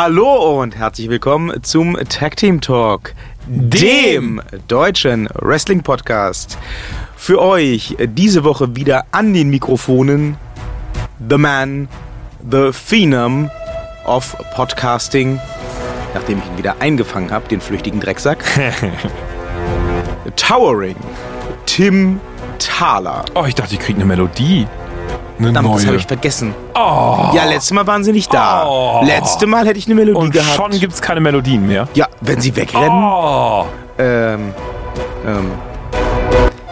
Hallo und herzlich willkommen zum Tag Team Talk, dem deutschen Wrestling Podcast. Für euch diese Woche wieder an den Mikrofonen The Man, The Phenom of Podcasting, nachdem ich ihn wieder eingefangen habe, den flüchtigen Drecksack. Towering, Tim Thaler. Oh, ich dachte, ich kriege eine Melodie. Eine Verdammt, das neue. habe ich vergessen. oh. Ja, letztes Mal waren sie nicht da. Oh. Letzte Mal hätte ich eine Melodie Und gehabt. schon gibt es keine Melodien mehr. ja, wenn sie wegrennen. Oh. Ähm, ähm,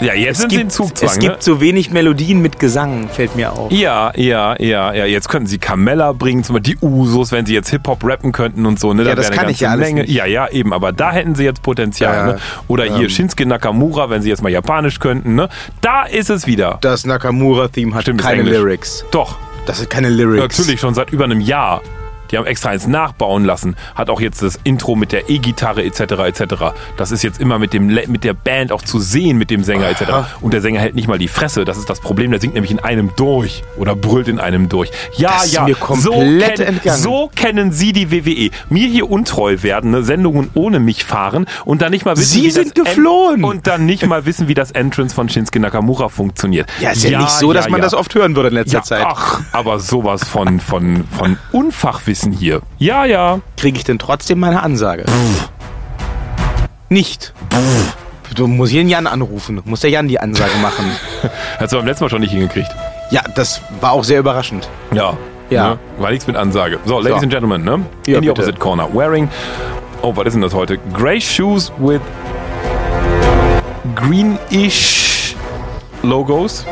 Ja, jetzt es sind sie in gibt, Zugzwang. es gibt ne? so wenig Melodien mit Gesang, fällt mir auf. Ja, ja, ja, ja. Jetzt könnten sie Carmella bringen, zum Beispiel die Usos, wenn sie jetzt Hip-Hop rappen könnten und so. Ne? Ja, Da das wäre eine kann ich ganze ja alles Menge. nicht. Ja, ja, eben. Aber da hätten sie jetzt Potenzial. Ja, ne? Oder hier ähm. Shinsuke Nakamura, wenn sie jetzt mal Japanisch könnten. Ne? Da ist es wieder. Das Nakamura-Theme hat Stimmt, keine. Lyrics. Doch. Das sind keine Lyrics. Natürlich schon seit über einem Jahr. Die haben extra eins nachbauen lassen. Hat auch jetzt das Intro mit der E-Gitarre etc. etc. Das ist jetzt immer mit, dem, Le- mit der Band auch zu sehen, mit dem Sänger etc. Aha. Und der Sänger hält nicht mal die Fresse. Das ist das Problem. Der singt nämlich in einem durch oder brüllt in einem durch. Ja, Das ja. so, kenn- so kennen Sie die WWE. Mir hier untreu werden, ne? Sendungen ohne mich fahren und dann nicht mal wissen, Sie wie sind das En- geflohen. und dann nicht mal wissen, wie das Entrance von Shinsuke Nakamura funktioniert. Ja, ist ja, nicht so, dass ja, man ja. das oft hören würde in letzter Ja, Zeit. ach, aber sowas von, von, von Unfachwissen hier. Ja, ja. Kriege ich denn trotzdem meine Ansage? Nicht. Du musst hier den Jan anrufen. Muss der Jan die Ansage machen. Hast du beim letzten Mal schon nicht hingekriegt. ja, das war auch sehr überraschend. Ja. Ja. Ne? War nichts mit Ansage. So, Ladies So. and Gentlemen, ne? Ja, In the bitte. opposite corner. Wearing, oh, was ist denn das heute? Grey Shoes with greenish Logos.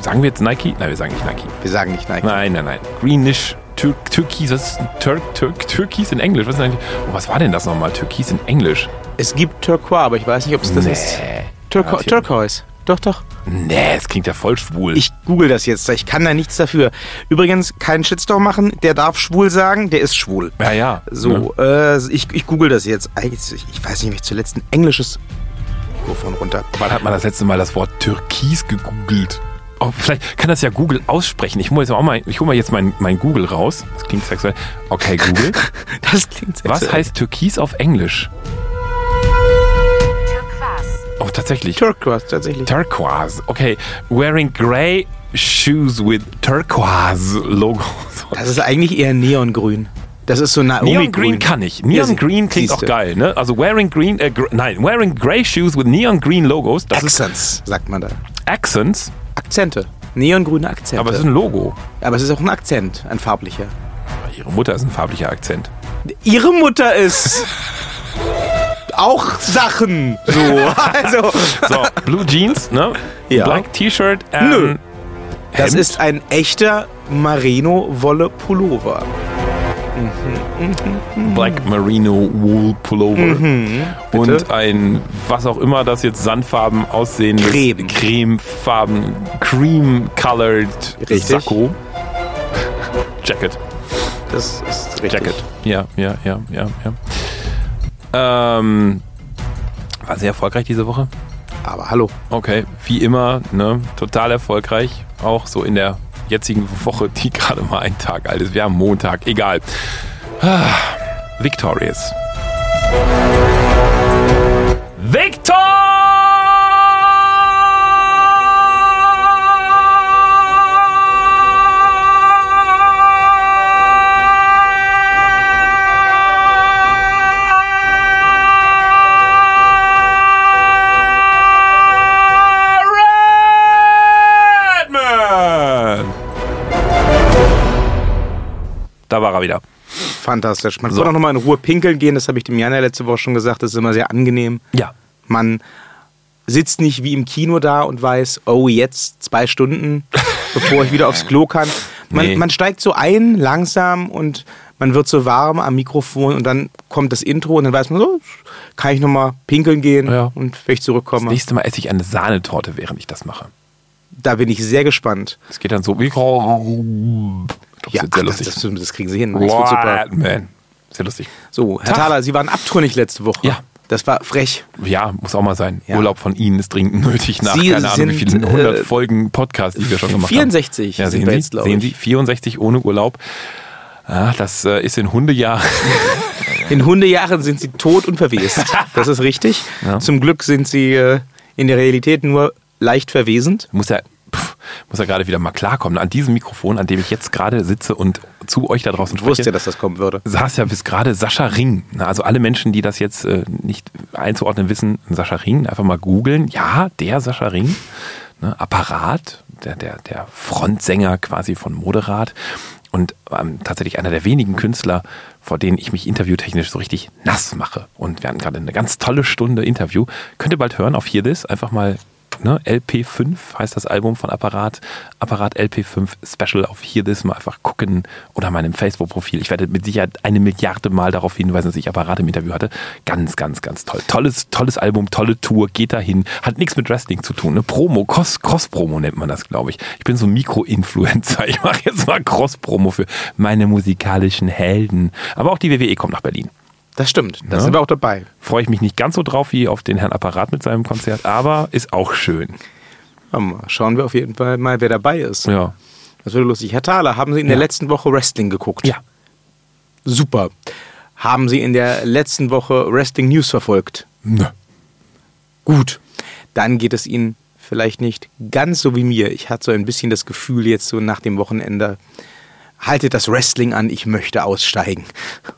Sagen wir jetzt Nike? Nein, wir sagen nicht Nike. Wir sagen nicht Nike. Nein, nein, nein. Greenish Tür Türkis, was ist Tür Tür Türkis in Englisch? Was, ist eigentlich? Oh, was war denn das nochmal? Türkis in Englisch? Es gibt Turquoise, aber ich weiß nicht, ob es das ist. Turco Ja, Turquoise. Doch, doch. Nee, es klingt ja voll schwul. Ich google das jetzt. Ich kann da nichts dafür. Übrigens, keinen Shitstorm machen. Der darf schwul sagen. Der ist schwul. ja, ja. ne? So, äh, ich, ich google das jetzt. Ich weiß nicht, ob ich zuletzt ein englisches Mikrofon runter. Wann hat man das letzte Mal das Wort Türkis gegoogelt? Oh, vielleicht kann das ja Google aussprechen. Ich hole jetzt auch mal, ich hol mal jetzt mein, mein Google raus. Das klingt sexuell. Okay, Google. Das klingt Was sexuell. heißt Türkis auf Englisch? Turquoise. Oh, tatsächlich. Turquoise tatsächlich? Turquoise. Okay. Wearing grey shoes with turquoise logo. Das ist eigentlich eher Neongrün. Das ist so Naomi Neon Green kann ich. Neon Ja, Green klingt auch geil, ne? Also wearing green, äh, gr nein, wearing grey shoes with neon green logos. Das Accents, sagt man da. ist Accents, Akzente. Neongrüne Akzente. aber es ist ein Logo. Aber es ist auch ein Akzent, ein farblicher. Ihre Mutter ist ein farblicher Akzent. Ihre Mutter ist auch Sachen. So, also. So, Blue Jeans, ne? Ja. Black T-Shirt, ähm, Nö. Das Hemd. ist ein echter Merino-Wolle-Pullover. Black Merino Wool Pullover. Mhm. Und ein, was auch immer das jetzt Sandfarben aussehen Creme. Cremefarben, Cream-Colored Richtig. Sakko. Jacket. Das ist richtig. Jacket. Ja, ja, ja, ja, ja. Ähm, war sehr erfolgreich diese Woche. Aber hallo. Okay, wie immer, ne, total erfolgreich. Auch so in der jetzigen Woche, die gerade mal ein Tag alt ist. Wir haben Montag, egal. Ah, Victorious. Victor! Er wieder. Fantastisch. Man So. kann auch nochmal in Ruhe pinkeln gehen. Das habe ich dem Jan ja letzte Woche schon gesagt. Das ist immer sehr angenehm. Ja. Man sitzt nicht wie im Kino da und weiß, oh, jetzt zwei Stunden, bevor ich wieder aufs Klo kann. Man, Nee. man steigt so ein, langsam und man wird so warm am Mikrofon und dann kommt das Intro und dann weiß man so, kann ich nochmal pinkeln gehen Ja. und wenn ich zurückkomme. Nächstes Mal esse ich eine Sahnetorte, während ich das mache. Da bin ich sehr gespannt. Es geht dann so wie. Ich glaube, das Ja, sehr das, lustig. das, das kriegen sie hin. Das wird super. Man. Sehr lustig. So, Herr. Thaler, Sie waren abtrünnig letzte Woche. Ja. Das war frech. Ja, muss auch mal sein. Ja. Urlaub von Ihnen ist dringend nötig nach Sie keine Ahnung wie sind, vielen 100 äh, Folgen Podcast, die wir schon gemacht 64 haben. Ja, sind sehen Sie, jetzt, glaub sehen. Sie, 64 ohne Urlaub. Ah, das äh, ist in Hundejahren. In Hundejahren sind sie tot und verwest. Das ist richtig. Ja. Zum Glück sind sie äh, in der Realität nur leicht verwesend. muss ja, pff, muss ja gerade wieder mal klarkommen. An diesem Mikrofon, an dem ich jetzt gerade sitze und zu euch da draußen Ich wusste spreche, ja, dass das kommen würde. saß ja bis gerade Sascha Ring. Also alle Menschen, die das jetzt äh, nicht einzuordnen wissen, Sascha Ring, einfach mal googeln. Ja, der Sascha Ring, ne, Apparat, der, der, der Frontsänger quasi von Moderat und ähm, tatsächlich einer der wenigen Künstler, vor denen ich mich interviewtechnisch so richtig nass mache. Und wir hatten gerade eine ganz tolle Stunde Interview. Könnt ihr bald hören auf Hear This, einfach mal ne, LP5 heißt das Album von Apparat. Apparat LP5 Special auf Hear This mal einfach gucken oder meinem Facebook-Profil. Ich werde mit Sicherheit eine Milliarde Mal darauf hinweisen, dass ich Apparat im Interview hatte. Ganz, ganz, ganz toll. Tolles, tolles Album, tolle Tour, geht dahin. Hat nichts mit Wrestling zu tun. Ne? Promo, Cross- Cross-Promo nennt man das, glaube ich. Ich bin so ein Mikro-Influencer. Ich mache jetzt mal Cross-Promo für meine musikalischen Helden. Aber auch die WWE kommt nach Berlin Das stimmt. Da Ja. sind wir auch dabei. freue ich mich nicht ganz so drauf wie auf den Herrn Apparat mit seinem Konzert, aber ist auch schön. Ja, Schauen wir auf jeden Fall mal, wer dabei ist. Ja. Das wird lustig. Herr Thaler, haben Sie in der Ja. letzten Woche Wrestling geguckt? Ja. Super. Haben Sie in der letzten Woche Wrestling News verfolgt? Nö. Gut. Dann geht es Ihnen vielleicht nicht ganz so wie mir. Ich hatte so ein bisschen das Gefühl jetzt so nach dem Wochenende, haltet das Wrestling an, ich möchte aussteigen.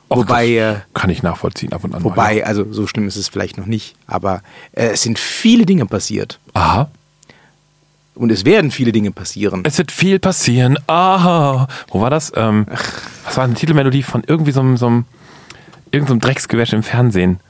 Och, wobei, äh, kann ich nachvollziehen ab und an. mal, wobei, also so schlimm ist es vielleicht noch nicht, aber äh, es sind viele Dinge passiert. Ja. Aha. Und es werden viele Dinge passieren. Es wird viel passieren. Aha. Wo war das? Ähm, was war eine Titelmelodie von irgendwie so einem, so einem, irgendeinem so einem Drecksgewäsch im Fernsehen?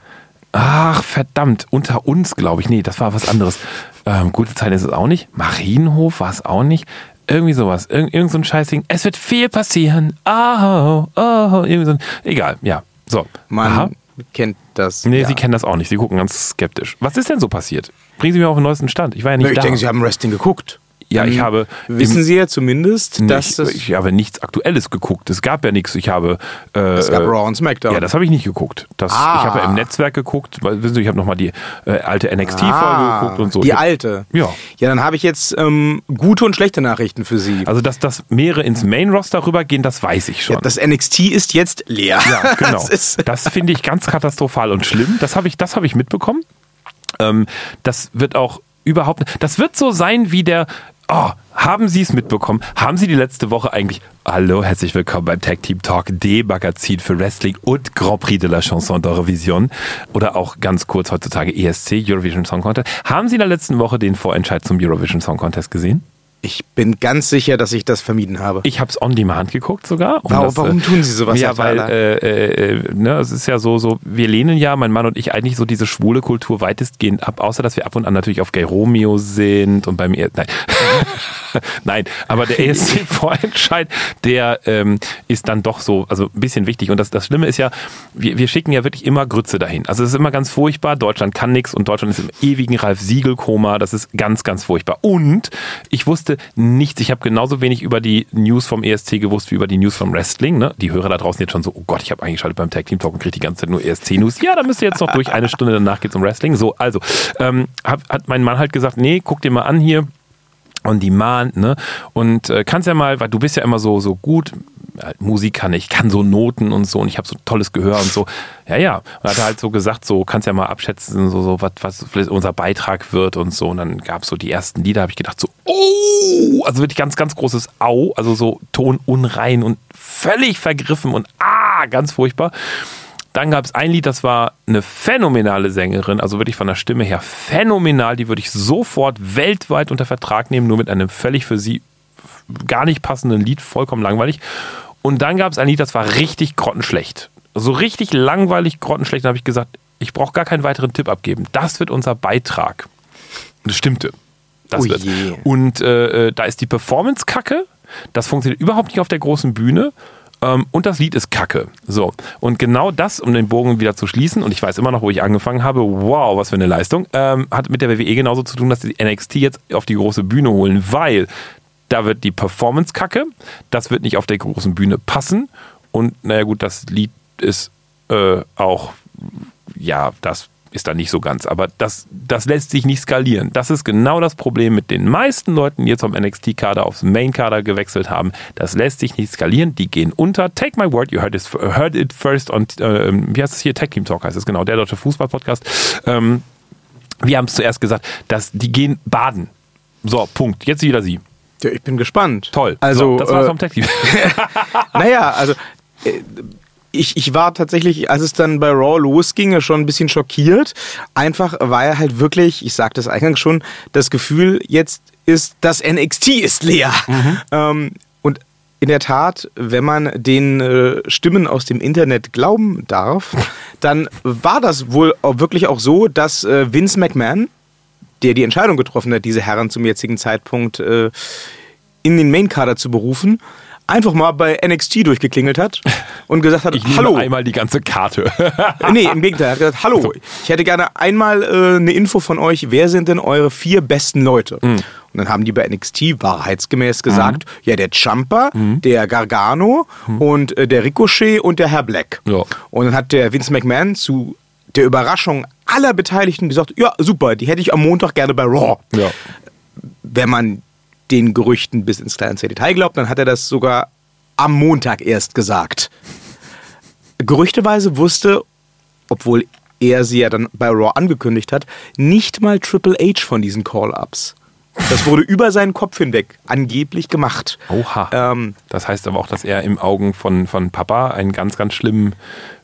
Ach, verdammt. Unter uns, glaube ich. Nee, das war was anderes. Ähm, gute Zeit ist es auch nicht. Marienhof war es auch nicht. Irgendwie sowas. Irgend, irgend so ein Scheißding. Es wird viel passieren. Oh, oh. Irgendwie so ein, egal, ja. So. Man Aha. kennt das. Nee, ja. Sie kennen das auch nicht. Sie gucken ganz skeptisch. Was ist denn so passiert? Bringen Sie mir auf den neuesten Stand. Ich war ja nicht Nö, ich da. denke, Sie haben Wrestling geguckt. Ja, ich Dann habe Wissen im- Sie ja zumindest, dass ich, das. ich habe nichts Aktuelles geguckt. Es gab ja nichts. Ich habe. Äh, es gab Raw und SmackDown. Ja, das habe ich nicht geguckt. Das, Ah. Ich habe ja im Netzwerk geguckt. Wissen Sie, ich habe nochmal die äh, alte NXT-Folge Ah, geguckt und so. Die hab- alte. Ja. Ja, dann habe ich jetzt ähm, gute und schlechte Nachrichten für Sie. Also, dass das mehrere ins Main-Roster rübergehen, das weiß ich schon. ja, das NXT ist jetzt leer. Ja, genau. das Das finde ich ganz katastrophal und schlimm. Das habe ich, das habe ich mitbekommen. Ähm, das wird auch überhaupt. Das wird so sein wie der. Oh, haben Sie es mitbekommen? Haben Sie die letzte Woche eigentlich. Hallo, herzlich willkommen beim Tag Team Talk, dem Magazin für Wrestling und Grand Prix de la Chanson d'Eurovision. Oder auch ganz kurz heutzutage ESC, Eurovision Song Contest. Haben Sie in der letzten Woche den Vorentscheid zum Eurovision Song Contest gesehen? Ich bin ganz sicher, dass ich das vermieden habe. Ich habe es on demand geguckt sogar. Um Warum- das, warum äh, tun Sie sowas, Ja, weil Thaler? äh, äh, ne, es ist ja so, so, wir lehnen ja, mein Mann und ich, eigentlich so diese schwule Kultur weitestgehend ab, außer dass wir ab und an natürlich auf Gay Romeo sind und beim e nein. nein, aber der ESC-Vorentscheid, der ähm, ist dann doch so, also ein bisschen wichtig. Und das, das Schlimme ist ja, wir, wir schicken ja wirklich immer Grütze dahin. Also es ist immer ganz furchtbar. Deutschland kann nichts und Deutschland ist im ewigen Ralf Siegel-Koma. Das ist ganz, ganz furchtbar. Und ich wusste nichts. Ich habe genauso wenig über die News vom ESC gewusst wie über die News vom Wrestling. Ne? Die Hörer da draußen jetzt schon so, oh Gott, ich habe eingeschaltet beim Tag Team Talk und kriege die ganze Zeit nur ESC-News. Ja, da müsst ihr jetzt noch durch. Eine Stunde danach geht's um Wrestling. So, also ähm, hab, hat mein Mann halt gesagt, nee, guck dir mal an hier on demand, ne? Und äh, kannst ja mal, weil du bist ja immer so so gut Musik kann ich kann so Noten und so und ich habe so tolles Gehör und so. Ja, ja. Und hat er halt so gesagt, so kannst ja mal abschätzen, so so was was unser Beitrag wird und so und dann gab's so die ersten Lieder, habe ich gedacht so, oh, also wirklich ganz ganz großes Au, also so Ton unrein und völlig vergriffen und ah, ganz furchtbar. Dann gab es ein Lied, das war eine phänomenale Sängerin, also wirklich von der Stimme her phänomenal. Die würde ich sofort weltweit unter Vertrag nehmen, nur mit einem völlig für sie gar nicht passenden Lied, vollkommen langweilig. Und dann gab es ein Lied, das war richtig grottenschlecht. So richtig langweilig, grottenschlecht. Da habe ich gesagt, ich brauche gar keinen weiteren Tipp abgeben. Das wird unser Beitrag. Und das stimmte. Das Oh wird. je. Und äh, äh, da ist die Performance kacke. Das funktioniert überhaupt nicht auf der großen Bühne. Ähm, und das Lied ist kacke. So. Und genau das, um den Bogen wieder zu schließen, und ich weiß immer noch, wo ich angefangen habe, wow, was für eine Leistung, ähm, hat mit der WWE genauso zu tun, dass die NXT jetzt auf die große Bühne holen, weil da wird die Performance kacke, das wird nicht auf der großen Bühne passen. Und naja gut, das Lied ist äh, auch, ja, das ist da nicht so ganz. Aber das, das lässt sich nicht skalieren. Das ist genau das Problem mit den meisten Leuten, die jetzt vom NXT-Kader aufs Main-Kader gewechselt haben. Das lässt sich nicht skalieren. Die gehen unter. Take my word, you heard it, heard it first on, äh, wie heißt es hier? Tech Team Talk heißt es genau, der deutsche Fußball-Podcast. Ähm, wir haben es zuerst gesagt, dass die gehen baden. So, Punkt. Jetzt wieder Sie. Ja, ich bin gespannt. Toll. Also, so, das war's äh, vom Tech Team. naja, also äh, ich, ich war tatsächlich, als es dann bei Raw losging, schon ein bisschen schockiert. Einfach war er halt wirklich, ich sagte es eingangs schon, das Gefühl jetzt ist, das NXT ist leer. Ähm, und in der Tat, wenn man den äh, Stimmen aus dem Internet glauben darf, dann war das wohl auch wirklich auch so, dass äh, Vince McMahon, der die Entscheidung getroffen hat, diese Herren zum jetzigen Zeitpunkt äh, in den Mainkader zu berufen, einfach mal bei NXT durchgeklingelt hat und gesagt hat, Ich nehme hallo. einmal die ganze Karte. Nee, im Gegenteil. Er hat gesagt, hallo, ich hätte gerne einmal äh, eine Info von euch, wer sind denn eure vier besten Leute? Mhm. Und dann haben die bei NXT wahrheitsgemäß gesagt, ja, der Jumper, Mhm. der Gargano und äh, der Ricochet und der Herr Black. Ja. Und dann hat der Vince McMahon zu der Überraschung aller Beteiligten gesagt, ja, super, die hätte ich am Montag gerne bei Raw. ja. Wenn man den Gerüchten bis ins kleinste Detail glaubt, dann hat er das sogar am Montag erst gesagt. Gerüchteweise wusste, obwohl er sie ja dann bei Raw angekündigt hat, nicht mal Triple H von diesen Call-Ups. Das wurde über seinen Kopf hinweg angeblich gemacht. Oha. Ähm, Das heißt aber auch, dass er im Augen von, von Papa einen ganz, ganz schlimmen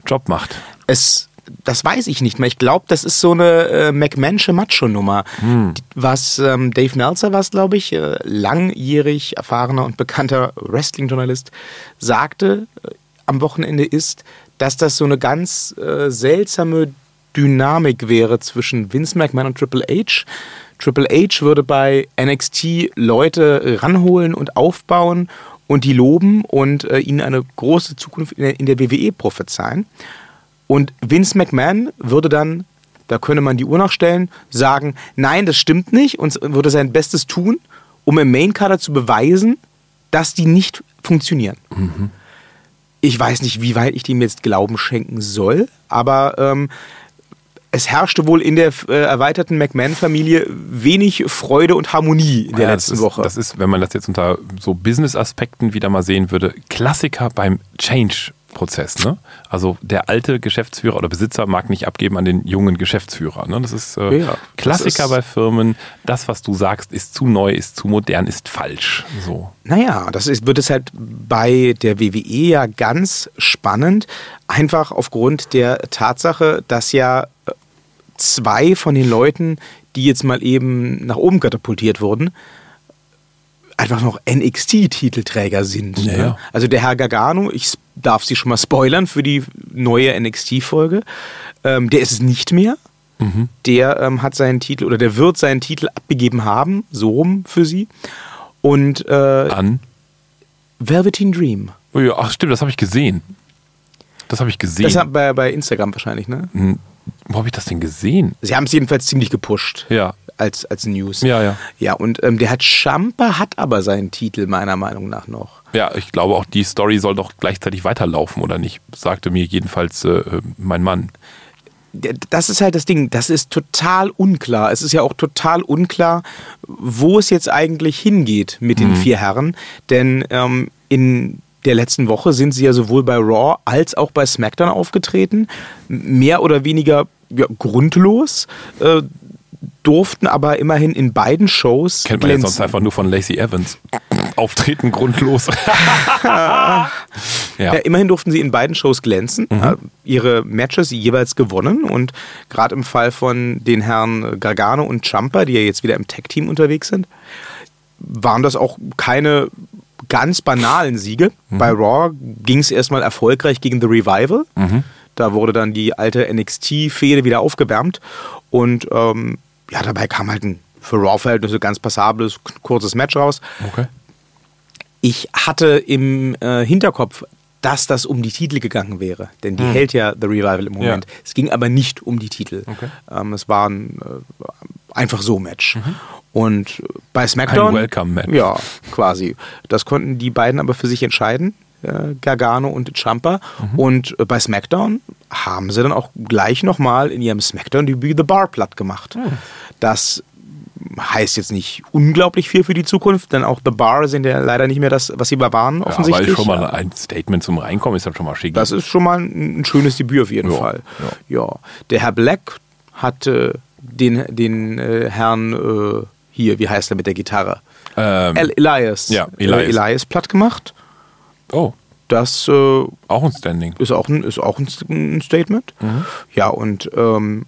Job macht. es, das weiß ich nicht mehr. Ich glaube, das ist so eine äh, McMansche Macho-Nummer. Die- Was ähm, Dave Meltzer, was glaube ich, äh, langjährig erfahrener und bekannter Wrestling-Journalist, sagte äh, am Wochenende ist, dass das so eine ganz äh, seltsame Dynamik wäre zwischen Vince McMahon und Triple H. Triple H würde bei NXT Leute ranholen und aufbauen und die loben und äh, ihnen eine große Zukunft in der, in der WWE prophezeien. Und Vince McMahon würde dann, da könne man die Uhr nachstellen, sagen, nein, das stimmt nicht und würde sein Bestes tun, um im Mainkader zu beweisen, dass die nicht funktionieren. Ich weiß nicht, wie weit ich dem jetzt Glauben schenken soll, aber ähm, es herrschte wohl in der äh, erweiterten McMahon-Familie wenig Freude und Harmonie in der Ja, letzten ist, Woche. Das ist, wenn man das jetzt unter so Business-Aspekten wieder mal sehen würde, Klassiker beim Change-Prozess. Ne? Also der alte Geschäftsführer oder Besitzer mag nicht abgeben an den jungen Geschäftsführer. Ne? Das ist äh, Ja, das Klassiker ist- bei Firmen. Das, was du sagst, ist zu neu, ist zu modern, ist falsch. So. Naja, das ist, wird es halt bei der WWE ja ganz spannend, einfach aufgrund der Tatsache, dass ja äh, zwei von den Leuten, die jetzt mal eben nach oben katapultiert wurden, einfach noch NXT-Titelträger sind. Ja, ne? ja. Also der Herr Gargano, ich darf sie schon mal spoilern für die neue NXT-Folge, ähm, der ist es nicht mehr. Der ähm, hat seinen Titel oder der wird seinen Titel abgegeben haben, so rum für sie. Und äh, An. Velveteen Dream. Oh ja, ach stimmt, das habe ich gesehen. Das habe ich gesehen. Das hat bei, bei Instagram wahrscheinlich, ne? Wo habe ich das denn gesehen? Sie haben es jedenfalls ziemlich gepusht. Ja. Als, als News. Ja, ja. Ja, und ähm, der hat Champa hat aber seinen Titel meiner Meinung nach noch. Ja, ich glaube auch, die Story soll doch gleichzeitig weiterlaufen, oder nicht? Sagte mir jedenfalls äh, mein Mann. Das ist halt das Ding, das ist total unklar. Es ist ja auch total unklar, wo es jetzt eigentlich hingeht mit den vier Herren. Denn ähm, in der letzten Woche sind sie ja sowohl bei Raw als auch bei SmackDown aufgetreten. Mehr oder weniger ja, grundlos. Äh, durften aber immerhin in beiden Shows Kennt man ja glänzen. sonst einfach nur von Lacey Evans. Auftreten grundlos. ja. Ja, immerhin durften sie in beiden Shows glänzen, Mhm. äh, ihre Matches jeweils gewonnen und gerade im Fall von den Herren Gargano und Champa, die ja jetzt wieder im Tag-Team unterwegs sind, waren das auch keine ganz banalen Siege. Mhm. Bei Raw ging es erstmal erfolgreich gegen The Revival. Mhm. Da wurde dann die alte NXT-Fehde wieder aufgewärmt und ähm, ja, dabei kam halt ein für Raw-Verhältnisse ganz passables, kurzes Match raus. Okay. Ich hatte im äh, Hinterkopf, dass das um die Titel gegangen wäre. Denn die hält ja The Revival im Moment. Ja. Es ging aber nicht um die Titel. Okay. Ähm, es war ein äh, einfach so Match. Und bei SmackDown. Ein Welcome-Match. Ja, quasi. Das konnten die beiden aber für sich entscheiden. äh, Gargano und Ciampa. Und äh, bei SmackDown haben sie dann auch gleich nochmal in ihrem SmackDown-Debüt The Bar platt gemacht. Das heißt jetzt nicht unglaublich viel für die Zukunft, denn auch The Bar sind ja leider nicht mehr das, was sie waren, Ja, aber offensichtlich. ist schon mal ein Statement zum Reinkommen ist dann schon mal schick. Das ist schon mal ein, schönes Debüt auf jeden Ja, Fall. Ja. Der Herr Black hat äh, den, den äh, Herrn äh, hier, wie heißt er mit der Gitarre? ähm, El Elias. Ja, Äh, Elias. Elias platt gemacht. oh, Das äh, auch ein Standing. ist auch ein, ist auch ein, Statement. Mhm. Ja, und ähm,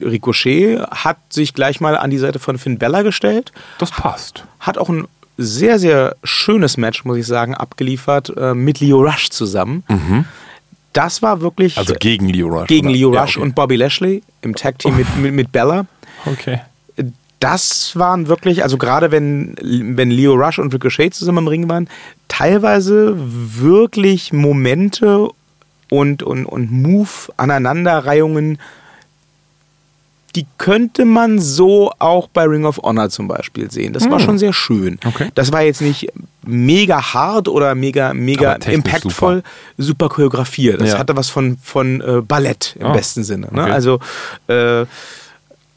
Ricochet hat sich gleich mal an die Seite von Finn Bella gestellt. Das passt. Hat auch ein sehr, sehr schönes Match, muss ich sagen, abgeliefert äh, mit Leo Rush zusammen. Das war wirklich. Also gegen Leo Rush. gegen oder? Leo Ja, Rush okay. und Bobby Lashley im Tag Team mit, mit, mit Bella. Okay. Das waren wirklich, also gerade wenn, wenn Leo Rush und Ricochet zusammen im Ring waren, teilweise wirklich Momente und, und, und Move-Aneinanderreihungen, die könnte man so auch bei Ring of Honor zum Beispiel sehen. Das war schon sehr schön. Okay. Das war jetzt nicht mega hart oder mega, mega impactvoll, super, choreografiert. Das Ja. hatte was von, von äh, Ballett im Ah, besten Sinne. Ne? okay. Also äh,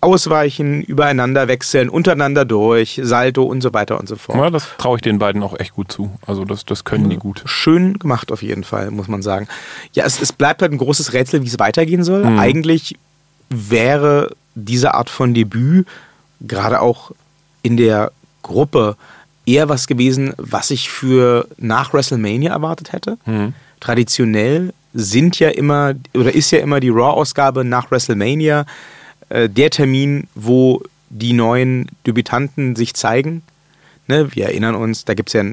ausweichen, übereinander wechseln, untereinander durch, Salto und so weiter und so fort. Ja, das traue ich den beiden auch echt gut zu. Also das, das können die gut. Schön gemacht auf jeden Fall, muss man sagen. Ja, es, es bleibt halt ein großes Rätsel, wie es weitergehen soll. Mhm. Eigentlich wäre diese Art von Debüt gerade auch in der Gruppe eher was gewesen, was ich für nach WrestleMania erwartet hätte. Mhm. Traditionell sind ja immer oder ist ja immer die Raw-Ausgabe nach WrestleMania äh, der Termin, wo die neuen Debütanten sich zeigen. Ne, wir erinnern uns, da gibt es ja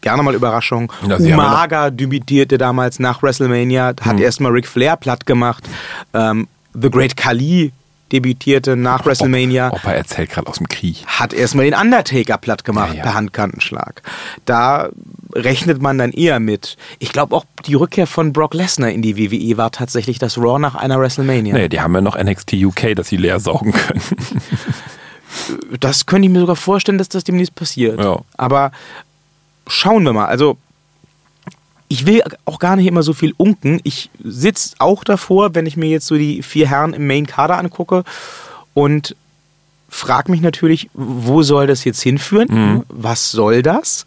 gerne mal Überraschungen. Ja, Umaga debütierte damals nach WrestleMania, hat Mhm. erstmal Ric Flair platt gemacht. Ähm, The Great Khali debütierte nach WrestleMania Opa erzählt gerade aus dem Krieg. hat erstmal den Undertaker platt gemacht Ja, ja. per Handkantenschlag. Da rechnet man dann eher mit. Ich glaube auch die Rückkehr von Brock Lesnar in die WWE war tatsächlich das Raw nach einer WrestleMania. Nee, die haben ja noch NXT UK, dass sie leer saugen können. Das könnte ich mir sogar vorstellen, dass das demnächst passiert. Ja. Aber schauen wir mal. Also ich will auch gar nicht immer so viel unken. Ich sitze auch davor, wenn ich mir jetzt so die vier Herren im Main-Kader angucke und frage mich natürlich, wo soll das jetzt hinführen? Was soll das?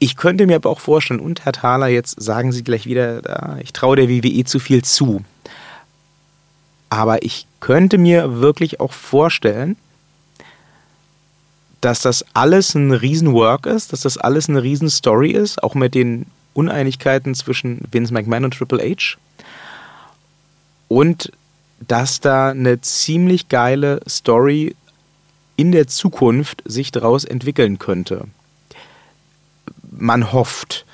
Ich könnte mir aber auch vorstellen, und Herr Thaler, jetzt sagen Sie gleich wieder, ich traue der WWE zu viel zu. Aber ich könnte mir wirklich auch vorstellen, dass das alles ein Riesenwork ist, dass das alles eine Riesenstory ist, auch mit den Uneinigkeiten zwischen Vince McMahon und Triple H. Und dass da eine ziemlich geile Story in der Zukunft sich daraus entwickeln könnte. Man hofft,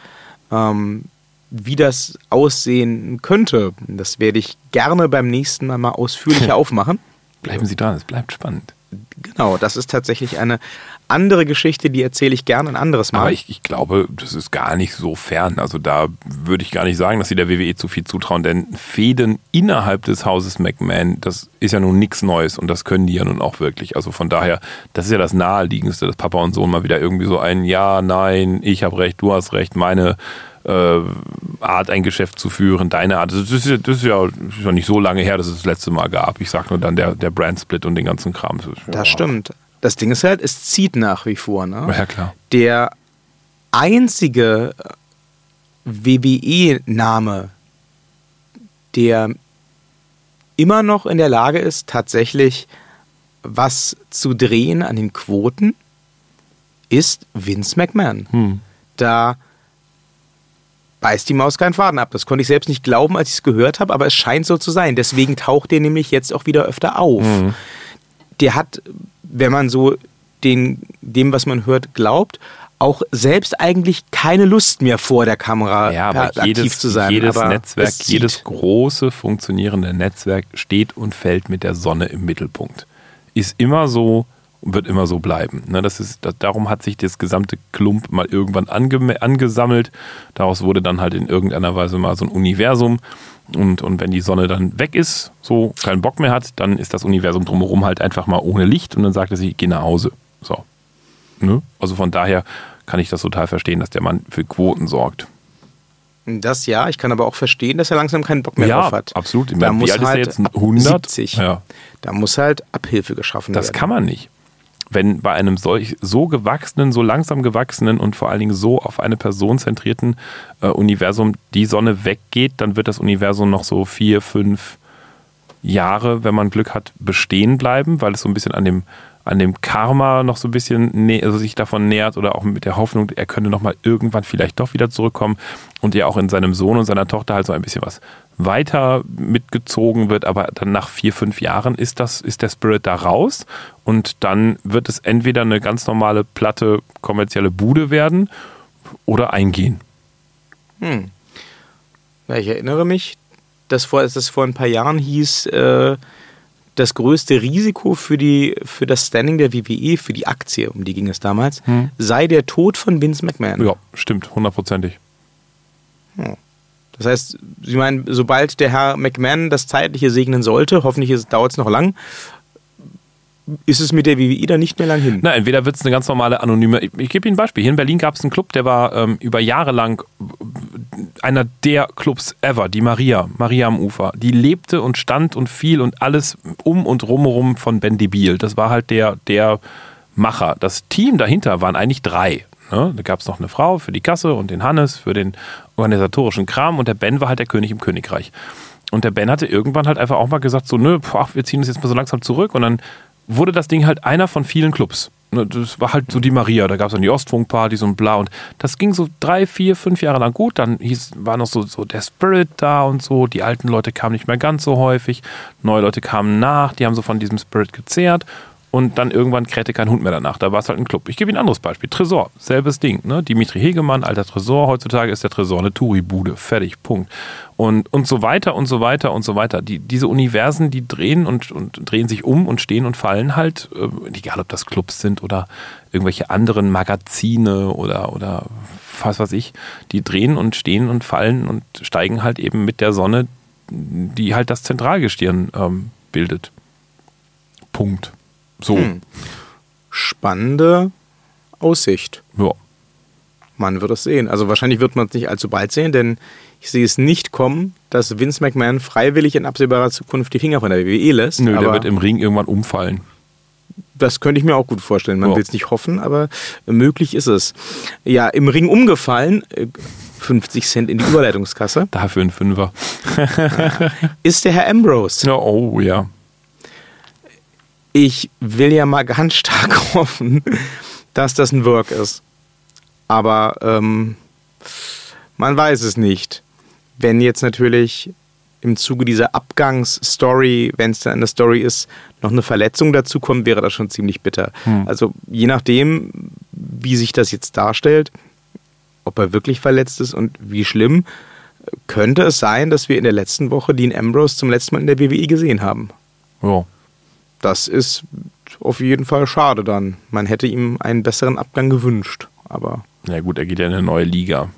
ähm, wie das aussehen könnte. Das werde ich gerne beim nächsten Mal mal ausführlicher aufmachen. Bleiben Sie dran, es bleibt spannend. Genau, das ist tatsächlich eine andere Geschichte, die erzähle ich gerne ein anderes Mal. Aber ich, ich glaube, das ist gar nicht so fern. Also da würde ich gar nicht sagen, dass sie der WWE zu viel zutrauen, denn Fäden innerhalb des Hauses McMahon, das ist ja nun nichts Neues und das können die ja nun auch wirklich. Also von daher, das ist ja das Naheliegendste, dass Papa und Sohn mal wieder irgendwie so ein Ja, nein, ich habe recht, du hast recht, meine äh, Art, ein Geschäft zu führen, deine Art. Das ist, ja, das ist ja ja nicht so lange her, dass es das letzte Mal gab. Ich sag nur dann der, der Brand-Split und den ganzen Kram. Das, das stimmt. Das Ding ist halt, es zieht nach wie vor. Ne? Ja, klar. Der einzige WWE-Name, der immer noch in der Lage ist, tatsächlich was zu drehen an den Quoten, ist Vince McMahon. Hm. Da beißt die Maus keinen Faden ab. Das konnte ich selbst nicht glauben, als ich es gehört habe, aber es scheint so zu sein. Deswegen taucht der nämlich jetzt auch wieder öfter auf. Der hat, wenn man so den, dem, was man hört, glaubt, auch selbst eigentlich keine Lust mehr vor der Kamera Ja, aber aktiv jedes, zu sein. jedes aber Netzwerk, jedes große funktionierende Netzwerk steht und fällt mit der Sonne im Mittelpunkt. Ist immer so und wird immer so bleiben. Ne, das ist, das, darum hat sich das gesamte Klump mal irgendwann ange, angesammelt. Daraus wurde dann halt in irgendeiner Weise mal so ein Universum. Und, und wenn die Sonne dann weg ist, so keinen Bock mehr hat, dann ist das Universum drumherum halt einfach mal ohne Licht und dann sagt er sich, ich gehe nach Hause. So. Ne? Also von daher kann ich das total verstehen, dass der Mann für Quoten sorgt. Das ja, ich kann aber auch verstehen, dass er langsam keinen Bock mehr ja, drauf hat. absolut. Ich Da meine, muss wie alt ist er halt jetzt? ab 100? 70. Ja. Da muss halt Abhilfe geschaffen Das werden. kann man nicht. Wenn bei einem solch so gewachsenen, so langsam gewachsenen und vor allen Dingen so auf eine Person zentrierten äh, Universum die Sonne weggeht, dann wird das Universum noch so vier, fünf Jahre, wenn man Glück hat, bestehen bleiben, weil es so ein bisschen an dem, an dem Karma noch so ein bisschen also sich davon nähert oder auch mit der Hoffnung, er könnte noch mal irgendwann vielleicht doch wieder zurückkommen und ja auch in seinem Sohn und seiner Tochter halt so ein bisschen was weiter mitgezogen wird, aber dann nach vier, fünf Jahren ist das, ist der Spirit da raus und dann wird es entweder eine ganz normale, platte, kommerzielle Bude werden oder eingehen. Hm. Ja, ich erinnere mich, dass vor, dass es vor ein paar Jahren hieß, äh, das größte Risiko für, die, für das Standing der WWE, für die Aktie, um die ging es damals, Hm. sei der Tod von Vince McMahon. Ja, stimmt, hundertprozentig. Das heißt, Sie meinen, sobald der Herr McMahon das Zeitliche segnen sollte, hoffentlich dauert es noch lang, ist es mit der WWE dann nicht mehr lang hin. Na, entweder wird es eine ganz normale anonyme. Ich, ich gebe Ihnen ein Beispiel. Hier in Berlin gab es einen Club, der war ähm, über Jahre lang einer der Clubs ever, die Maria, Maria am Ufer. Die lebte und stand und fiel und alles um und rumherum von Ben Debil. Das war halt der, der Macher. Das Team dahinter waren eigentlich drei. Ne? Da gab es noch eine Frau für die Kasse und den Hannes für den organisatorischen Kram und der Ben war halt der König im Königreich. Und der Ben hatte irgendwann halt einfach auch mal gesagt, so, nö, boah, wir ziehen uns jetzt mal so langsam zurück. Und dann wurde das Ding halt einer von vielen Clubs. Ne, Das war halt so die Maria, da gab es dann die Ostfunkpartys und bla. Und das ging so drei, vier, fünf Jahre lang gut. Dann hieß, war noch so, so der Spirit da und so. Die alten Leute kamen nicht mehr ganz so häufig. Neue Leute kamen nach, die haben so von diesem Spirit gezehrt. Und dann irgendwann krähte kein Hund mehr danach. Da war es halt ein Club. Ich gebe Ihnen ein anderes Beispiel. Tresor, selbes Ding. Ne? Dimitri Hegemann, alter Tresor. Heutzutage ist der Tresor eine Touri-Bude. Fertig, Punkt. Und, und so weiter und so weiter und so weiter. Die, diese Universen, die drehen und, und drehen sich um und stehen und fallen halt, äh, egal ob das Clubs sind oder irgendwelche anderen Magazine oder, oder was weiß ich, die drehen und stehen und fallen und steigen halt eben mit der Sonne, die halt das Zentralgestirn ähm, bildet. Punkt. So. Hm. Spannende Aussicht. Ja. Man wird es sehen. Also wahrscheinlich wird man es nicht allzu bald sehen, denn ich sehe es nicht kommen, dass Vince McMahon freiwillig in absehbarer Zukunft die Finger von der WWE lässt. Nö, der wird im Ring irgendwann umfallen. das könnte ich mir auch gut vorstellen. Man Ja. will es nicht hoffen, aber möglich ist es. Ja, im Ring umgefallen, äh, 50 Cent in die Überleitungskasse, Dafür ein Fünfer. ist der Herr Ambrose. Ja, oh ja. Ich will ja mal ganz stark hoffen, dass das ein Work ist. Aber ähm, man weiß es nicht. Wenn jetzt natürlich im Zuge dieser Abgangsstory, wenn es dann eine Story ist, noch eine Verletzung dazu kommt, wäre das schon ziemlich bitter. Hm. Also je nachdem, wie sich das jetzt darstellt, ob er wirklich verletzt ist und wie schlimm, könnte es sein, dass wir in der letzten Woche Dean Ambrose zum letzten Mal in der WWE gesehen haben. Ja. Das ist auf jeden Fall schade dann. Man hätte ihm einen besseren Abgang gewünscht. Aber Ja gut, er geht ja in eine neue Liga.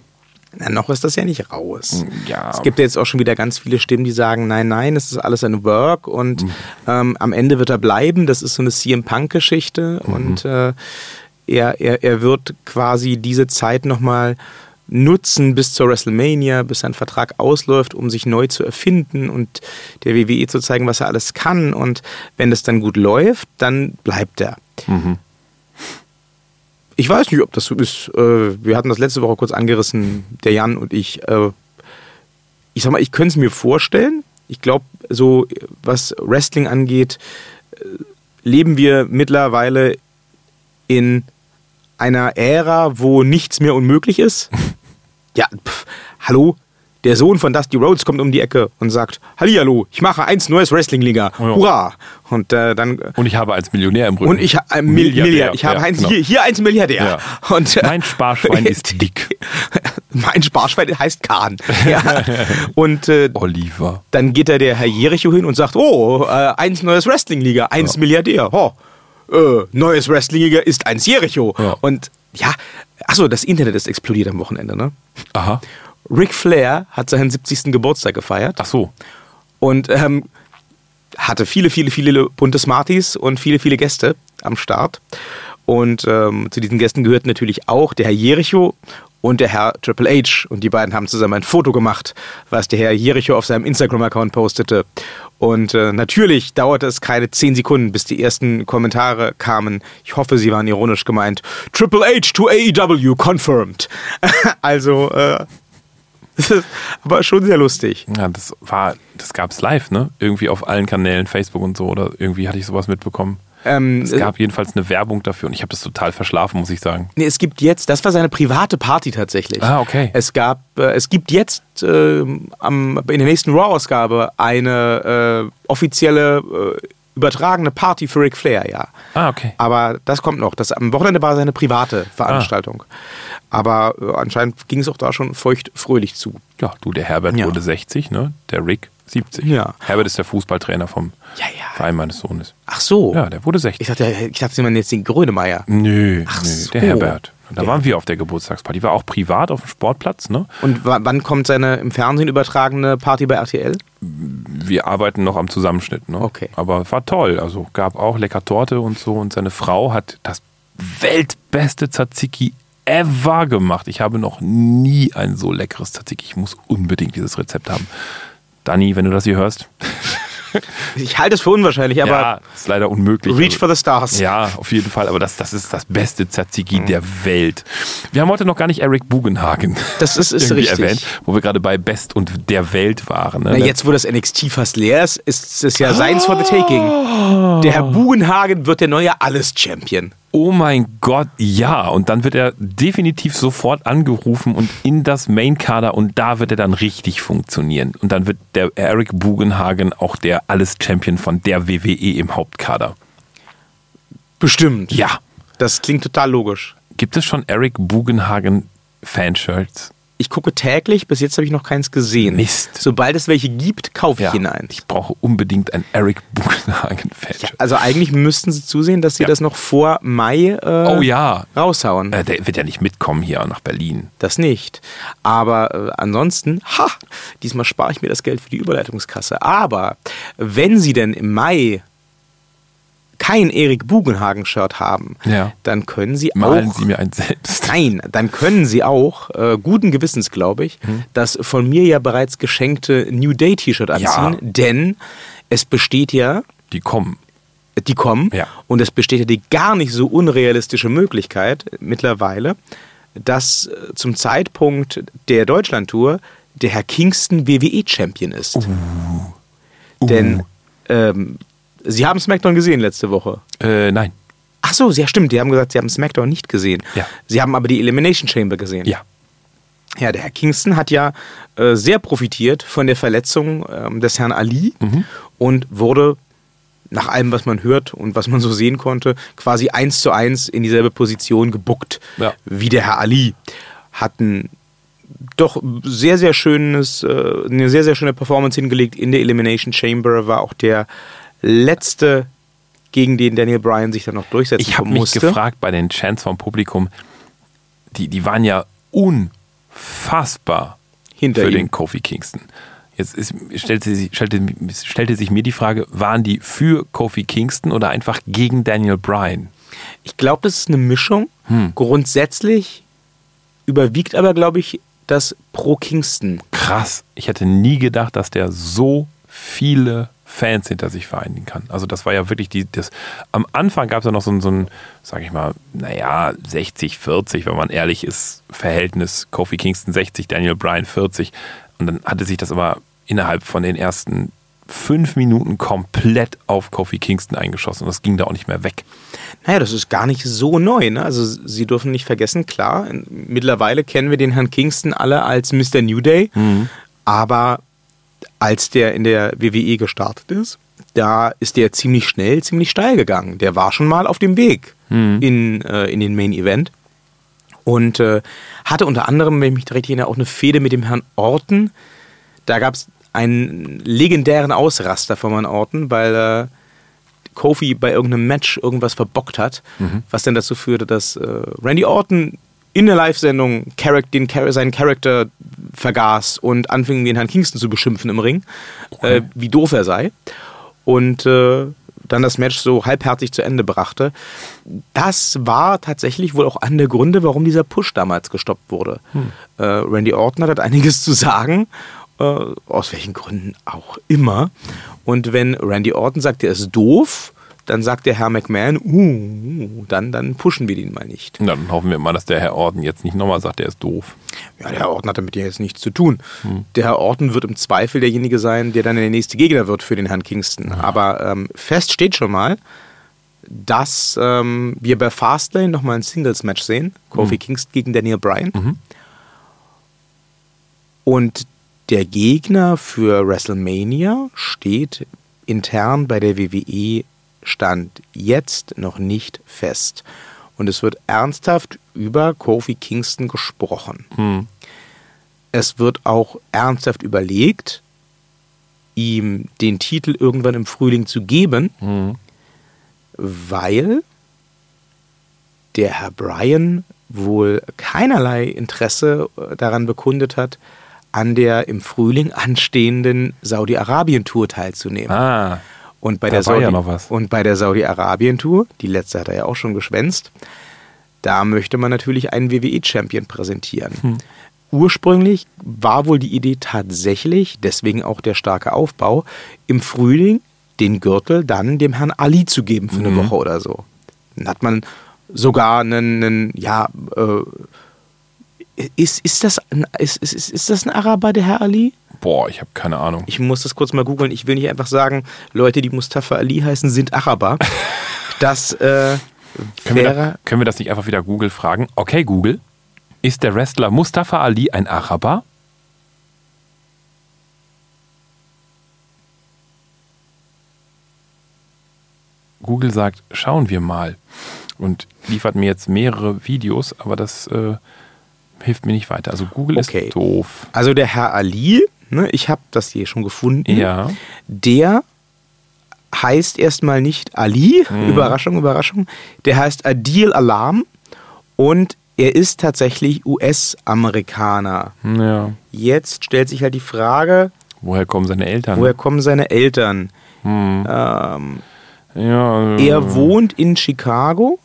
na, noch ist das ja nicht raus. Ja. Es gibt ja jetzt auch schon wieder ganz viele Stimmen, die sagen, nein, nein, es ist alles ein Work und ähm, am Ende wird er bleiben. Das ist so eine CM Punk-Geschichte und äh, er, er, er wird quasi diese Zeit nochmal nutzen bis zur WrestleMania, bis sein Vertrag ausläuft, um sich neu zu erfinden und der WWE zu zeigen, was er alles kann. Und wenn das dann gut läuft, dann bleibt er. Mhm. Ich weiß nicht, ob das so ist. Äh, Wir hatten das letzte Woche kurz angerissen, der Jan und ich. Äh, Ich sag mal, ich könnte es mir vorstellen. Ich glaube, so was Wrestling angeht, äh, leben wir mittlerweile in einer Ära, wo nichts mehr unmöglich ist. Ja, pff, hallo, der Sohn von Dusty Rhodes kommt um die Ecke und sagt, Hallihallo, ich mache eins neues Wrestling-Liga, Oh ja. hurra. Und äh, dann Und ich habe als Millionär im Rücken. und ich, äh, Mil Milliardär. Ich habe ja, eins, genau. hier, hier eins Milliardär. Ja. Und, äh, Mein Sparschwein ist dick. mein Sparschwein heißt Kahn. Ja. Und äh, Oliver. dann geht da der Herr Jericho hin und sagt, oh, äh, eins neues Wrestling-Liga, eins Milliardär. Oh, äh, neues Wrestling-Liga ist eins Jericho. Und ja, achso, das Internet ist explodiert am Wochenende, ne? Aha. Ric Flair hat seinen 70. Geburtstag gefeiert Ach so. und ähm, hatte viele, viele, viele bunte Smarties und viele, viele Gäste am Start. Und ähm, zu diesen Gästen gehört natürlich auch der Herr Jericho und der Herr Triple H. Und die beiden haben zusammen ein Foto gemacht, was der Herr Jericho auf seinem Instagram-Account postete. Und äh, natürlich dauerte es keine zehn Sekunden, bis die ersten Kommentare kamen. Ich hoffe, sie waren ironisch gemeint. Triple H to AEW confirmed. also, äh, aber schon sehr lustig. Ja, das war, das gab es live, ne? Irgendwie auf allen Kanälen, Facebook und so, oder irgendwie hatte ich sowas mitbekommen. Ähm, Es gab jedenfalls eine Werbung dafür und ich habe das total verschlafen, muss ich sagen. Nee, es gibt jetzt, das war seine private Party tatsächlich. Ah, okay. Es gab, äh, es gibt jetzt äh, am, in der nächsten Raw-Ausgabe eine äh, offizielle äh, übertragene Party für Ric Flair, ja. Ah, okay. Aber das kommt noch. Das, am Wochenende war seine private Veranstaltung. Aber äh, anscheinend ging es auch da schon feucht-fröhlich zu. Ja, du, der Herbert Ja. wurde 60, ne? Der Rick 70. Ja. Herbert ist der Fußballtrainer vom Ja, ja. Verein meines Sohnes. Ach so. Ja, der wurde 60. Ich dachte, ich dachte, Sie meinen jetzt den Grönemeyer. Nö, Ach nö, so. der Herbert. Da waren wir auf der Geburtstagsparty. War auch privat auf dem Sportplatz, ne? Und wa- wann kommt seine im Fernsehen übertragene Party bei RTL? Wir arbeiten noch am Zusammenschnitt, ne? Okay. Aber war toll. Also gab auch lecker Torte und so. Und seine Frau hat das weltbeste Tzatziki ever gemacht. Ich habe noch nie ein so leckeres Tzatziki. Ich muss unbedingt dieses Rezept haben. Dani, wenn du das hier hörst. Ich halte es für unwahrscheinlich, aber ja, ist leider unmöglich. Reach Also- for the Stars. Ja, auf jeden Fall. Aber das, das ist das beste Tzatziki der Welt. Wir haben heute noch gar nicht Eric Bugenhagen Das ist- ist richtig. erwähnt, wo wir gerade bei Best und der Welt waren. Ne? Na, jetzt, wo das NXT fast leer ist, ist es ja seins for the taking. Der Herr Bugenhagen wird der neue Alles-Champion. Oh mein Gott, ja. Und dann wird er definitiv sofort angerufen und in das Main-Kader und da wird er dann richtig funktionieren. Und dann wird der Eric Bugenhagen auch der Alles-Champion von der WWE im Hauptkader. Bestimmt. Ja. Das klingt total logisch. Gibt es schon Eric Bugenhagen Fanshirts? Ich gucke täglich, bis jetzt habe ich noch keins gesehen. Mist. Sobald es welche gibt, kaufe ich Ja. ihn ein. Ich brauche unbedingt ein Eric Bugenhagen Fanshirt. Also eigentlich müssten sie zusehen, dass sie Ja. das noch vor Mai äh, Oh ja. raushauen. Äh, der wird ja nicht mitkommen hier nach Berlin. Das nicht. Aber äh, ansonsten, ha, diesmal spare ich mir das Geld für die Überleitungskasse. Aber wenn Sie denn im Mai kein Erik Bugenhagen-Shirt haben, Ja. dann können Sie Malen auch. Sie mir ein selbst. Nein, dann können Sie auch, äh, guten Gewissens glaube ich, Mhm. das von mir ja bereits geschenkte New Day T-Shirt anziehen, Ja. denn es besteht ja, Die kommen. die kommen, Ja. und es besteht ja die gar nicht so unrealistische Möglichkeit mittlerweile, dass äh, zum Zeitpunkt der Deutschlandtour der Herr Kingston WWE-Champion ist. Uh. Denn ähm, Sie haben SmackDown gesehen letzte Woche. Äh, nein. Ach so, ja stimmt, die haben gesagt, Sie haben SmackDown nicht gesehen. Ja. Sie haben aber die Elimination Chamber gesehen. Ja. Ja, der Herr Kingston hat ja äh, sehr profitiert von der Verletzung ähm, des Herrn Ali Mhm. und wurde nach allem, was man hört und was man so sehen konnte, quasi eins zu eins in dieselbe Position gebuckt Ja. wie der Herr Ali. Hatten doch sehr, sehr schönes, äh, eine sehr, sehr schöne Performance hingelegt in der Elimination Chamber, war auch der letzte, gegen den Daniel Bryan sich dann noch durchsetzen Ich habe mich musste. gefragt bei den Chants vom Publikum, die, die waren ja unfassbar Hinter für ihm. den Kofi Kingston. Jetzt ist, stellte, sich, stellte, stellte sich mir die Frage, waren die für Kofi Kingston oder einfach gegen Daniel Bryan? Ich glaube, das ist eine Mischung. Hm. Grundsätzlich überwiegt aber, glaube ich, das pro Kingston. Krass. Ich hätte nie gedacht, dass der so viele Fans hinter sich vereinigen kann. Also das war ja wirklich die, das, am Anfang gab es ja noch so ein, so ein, sag ich mal, naja, 60, 40, wenn man ehrlich ist, Verhältnis Kofi Kingston 60, Daniel Bryan 40. Und dann hatte sich das aber innerhalb von den ersten fünf Minuten komplett auf Kofi Kingston eingeschossen und das ging da auch nicht mehr weg. Naja, das ist gar nicht so neu. Ne? Also Sie dürfen nicht vergessen, klar, mittlerweile kennen wir den Herrn Kingston alle als Mr. New Day, aber als der in der WWE gestartet ist, da ist der ziemlich schnell, ziemlich steil gegangen. Der war schon mal auf dem Weg in, äh, in den Main Event und äh, hatte unter anderem, wenn ich mich richtig erinnere, auch eine Fehde mit dem Herrn Orton. Da gab es einen legendären Ausraster von Herrn Orton, weil äh, Kofi bei irgendeinem Match irgendwas verbockt hat, was dann dazu führte, dass äh, Randy Orton in der Live-Sendung den, seinen Charakter vergaß und anfing, den Herrn Kingston zu beschimpfen im Ring, äh, wie doof er sei. Und äh, dann das Match so halbherzig zu Ende brachte. Das war tatsächlich wohl auch einer der Gründe, warum dieser Push damals gestoppt wurde. Hm. Äh, Randy Orton hat einiges zu sagen, äh, aus welchen Gründen auch immer. Und wenn Randy Orton sagt, er ist doof, dann sagt der Herr McMahon, uh, dann, dann pushen wir den mal nicht. Na, dann hoffen wir mal, dass der Herr Orton jetzt nicht nochmal sagt, er ist doof. Ja, der Herr Orton hat damit ja jetzt nichts zu tun. Hm. Der Herr Orton wird im Zweifel derjenige sein, der dann der nächste Gegner wird für den Herrn Kingston. Ja. Aber ähm, fest steht schon mal, dass ähm, wir bei Fastlane nochmal ein Singles-Match sehen. Kofi mhm. Kingston gegen Daniel Bryan. Mhm. Und der Gegner für WrestleMania steht intern bei der WWE Stand jetzt noch nicht fest. Und es wird ernsthaft über Kofi Kingston gesprochen. Hm. Es wird auch ernsthaft überlegt, ihm den Titel irgendwann im Frühling zu geben, hm. weil der Herr Bryan wohl keinerlei Interesse äh, daran bekundet hat, an der im Frühling anstehenden Saudi-Arabien-Tour teilzunehmen. Ah. Und bei, der Saudi ja und bei der Saudi-Arabien-Tour, die letzte hat er ja auch schon geschwänzt, da möchte man natürlich einen WWE-Champion präsentieren. Hm. Ursprünglich war wohl die Idee tatsächlich, deswegen auch der starke Aufbau, im Frühling den Gürtel dann dem Herrn Ali zu geben für eine mhm. Woche oder so. Dann hat man sogar einen, einen ja, äh, ist, ist, das ein, ist, ist, ist das ein Araber, der Herr Ali? Boah, ich habe keine Ahnung. Ich muss das kurz mal googeln. Ich will nicht einfach sagen, Leute, die Mustafa Ali heißen, sind Araber. Das äh, können, wir da, können wir das nicht einfach wieder Google fragen? Okay, Google, ist der Wrestler Mustafa Ali ein Araber? Google sagt, schauen wir mal. Und liefert mir jetzt mehrere Videos, aber das äh, hilft mir nicht weiter. Also Google okay. ist doof. Also der Herr Ali ne, ich habe das hier schon gefunden, ja. der heißt erstmal nicht Ali, mhm. Überraschung, Überraschung, der heißt Adil Alam und er ist tatsächlich US-Amerikaner. Ja. Jetzt stellt sich halt die Frage, woher kommen seine Eltern? Woher kommen seine Eltern? Mhm. Ähm, ja, äh, er wohnt in Chicago,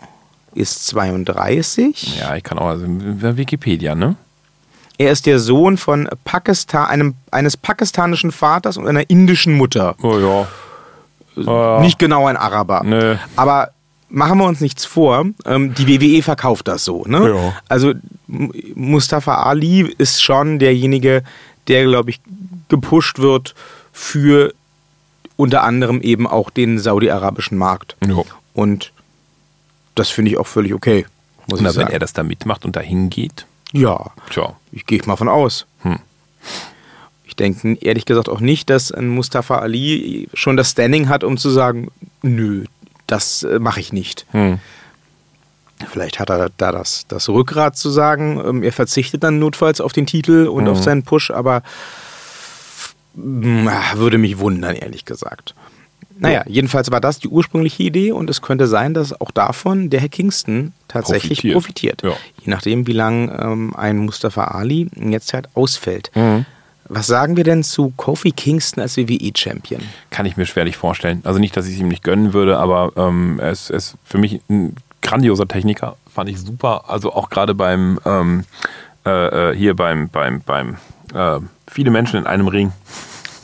ist 32. Ja, ich kann auch, also Wikipedia, ne? Er ist der Sohn von Pakistan, einem, eines pakistanischen Vaters und einer indischen Mutter. Oh ja. Oh Nicht genau ein Araber. Nee. Aber machen wir uns nichts vor, ähm, die WWE verkauft das so. Ne? Ja. Also Mustafa Ali ist schon derjenige, der, glaube ich, gepusht wird für unter anderem eben auch den saudi-arabischen Markt. Ja. Und das finde ich auch völlig okay. Muss Na, ich sagen. wenn er das da mitmacht und dahin geht. Ja. Tja. Ich gehe mal von aus. Hm. Ich denke ehrlich gesagt auch nicht, dass ein Mustafa Ali schon das Standing hat, um zu sagen, nö, das äh, mache ich nicht. Hm. Vielleicht hat er da das, das Rückgrat zu sagen, ähm, er verzichtet dann notfalls auf den Titel und hm. auf seinen Push, aber mh, mm, würde mich wundern, ehrlich gesagt. Naja, jedenfalls war das die ursprüngliche Idee und es könnte sein, dass auch davon der Herr Kingston tatsächlich profitiert. profitiert. Ja. Je nachdem, wie lange ähm, ein Mustafa Ali jetzt halt ausfällt. Mhm. Was sagen wir denn zu Kofi Kingston als WWE-Champion? Kann ich mir schwerlich vorstellen. Also nicht, dass ich es ihm nicht gönnen würde, aber ähm, er, ist, er ist für mich ein grandioser Techniker. Fand ich super. Also auch gerade beim ähm, äh, äh hier beim, beim, beim äh, viele Menschen in einem Ring.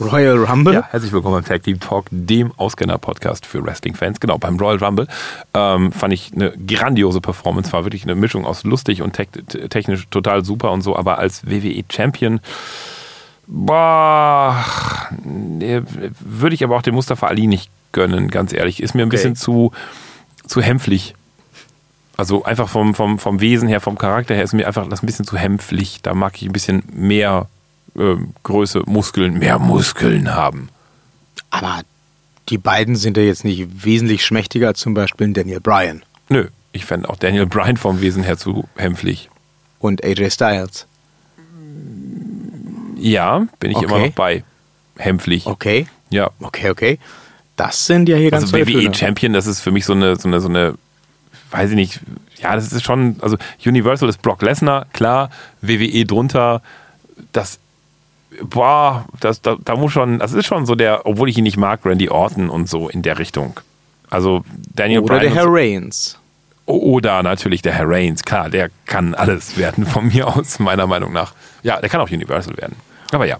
Royal Rumble. Ja, herzlich willkommen beim Tag Team Talk, dem Auskenner-Podcast für Wrestling-Fans. Genau, beim Royal Rumble ähm, fand ich eine grandiose Performance. War wirklich eine Mischung aus lustig und te technisch total super und so. Aber als WWE-Champion, boah, würde ich aber auch dem Mustafa Ali nicht gönnen, ganz ehrlich. Ist mir ein okay. bisschen zu, zu hämpflich. Also einfach vom, vom, vom Wesen her, vom Charakter her ist mir einfach das ein bisschen zu hämpflich. Da mag ich ein bisschen mehr äh, Größe, Muskeln, mehr Muskeln haben. Aber die beiden sind ja jetzt nicht wesentlich schmächtiger als zum Beispiel Daniel Bryan. Nö, ich fände auch Daniel Bryan vom Wesen her zu hämpflich. Und AJ Styles. Ja, bin ich okay. immer noch bei. Hämpflich. Okay. Ja. Okay, okay. Das sind ja hier ganz Also WWE Champion, das ist für mich so eine, so eine, so eine, weiß ich nicht, ja, das ist schon, also Universal ist Brock Lesnar, klar, WWE drunter, das boah, das, da, da muss schon, das ist schon so der, obwohl ich ihn nicht mag, Randy Orton und so in der Richtung. Also Daniel Oder Bryan der Herr Reigns. so- oder natürlich der Herr Reigns, klar, der kann alles werden von mir aus, meiner Meinung nach. Ja, der kann auch Universal werden. Aber ja.